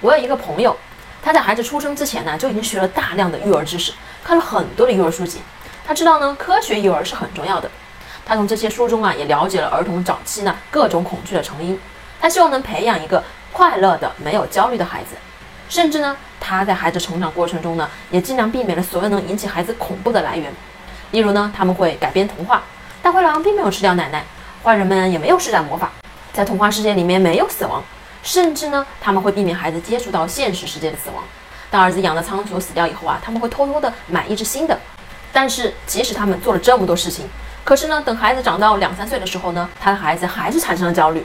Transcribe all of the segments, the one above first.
我有一个朋友，他在孩子出生之前呢，就已经学了大量的育儿知识，看了很多的育儿书籍。他知道呢，科学育儿是很重要的。他从这些书中啊，也了解了儿童早期呢各种恐惧的成因。他希望能培养一个快乐的、没有焦虑的孩子。甚至呢，他在孩子成长过程中呢，也尽量避免了所有能引起孩子恐怖的来源。例如呢，他们会改编童话，大灰狼并没有吃掉奶奶，坏人们也没有施展魔法，在童话世界里面没有死亡。甚至呢，他们会避免孩子接触到现实世界的死亡。当儿子养的仓鼠死掉以后啊，他们会偷偷的买一只新的。但是，即使他们做了这么多事情，可是呢，等孩子长到两三岁的时候呢，他的孩子还是产生了焦虑。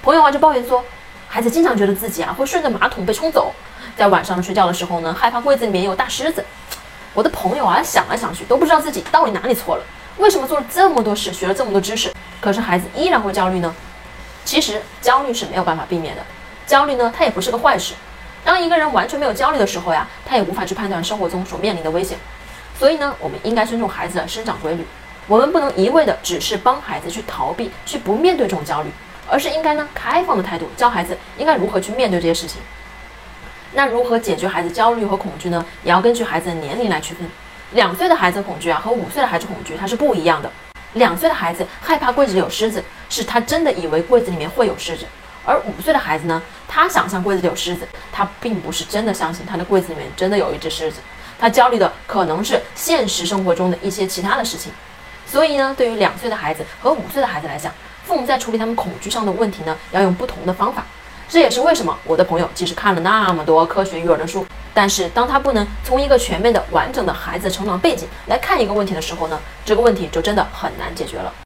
朋友啊就抱怨说，孩子经常觉得自己啊会顺着马桶被冲走，在晚上睡觉的时候呢，害怕柜子里面有大狮子。我的朋友啊想来想去都不知道自己到底哪里错了，为什么做了这么多事，学了这么多知识，可是孩子依然会焦虑呢？其实焦虑是没有办法避免的，焦虑呢，它也不是个坏事。当一个人完全没有焦虑的时候呀，他也无法去判断生活中所面临的危险。所以呢，我们应该尊重孩子的生长规律，我们不能一味的只是帮孩子去逃避，去不面对这种焦虑，而是应该呢开放的态度，教孩子应该如何去面对这些事情。那如何解决孩子焦虑和恐惧呢？也要根据孩子的年龄来区分。两岁的孩子恐惧啊，和五岁的孩子恐惧它是不一样的。两岁的孩子害怕柜子里有狮子，是他真的以为柜子里面会有狮子；而五岁的孩子呢，他想象柜子里有狮子，他并不是真的相信他的柜子里面真的有一只狮子，他焦虑的可能是现实生活中的一些其他的事情。所以呢，对于两岁的孩子和五岁的孩子来讲，父母在处理他们恐惧上的问题呢，要用不同的方法。这也是为什么我的朋友即使看了那么多科学育儿的书，但是当他不能从一个全面的、完整的孩子成长背景来看一个问题的时候呢，这个问题就真的很难解决了。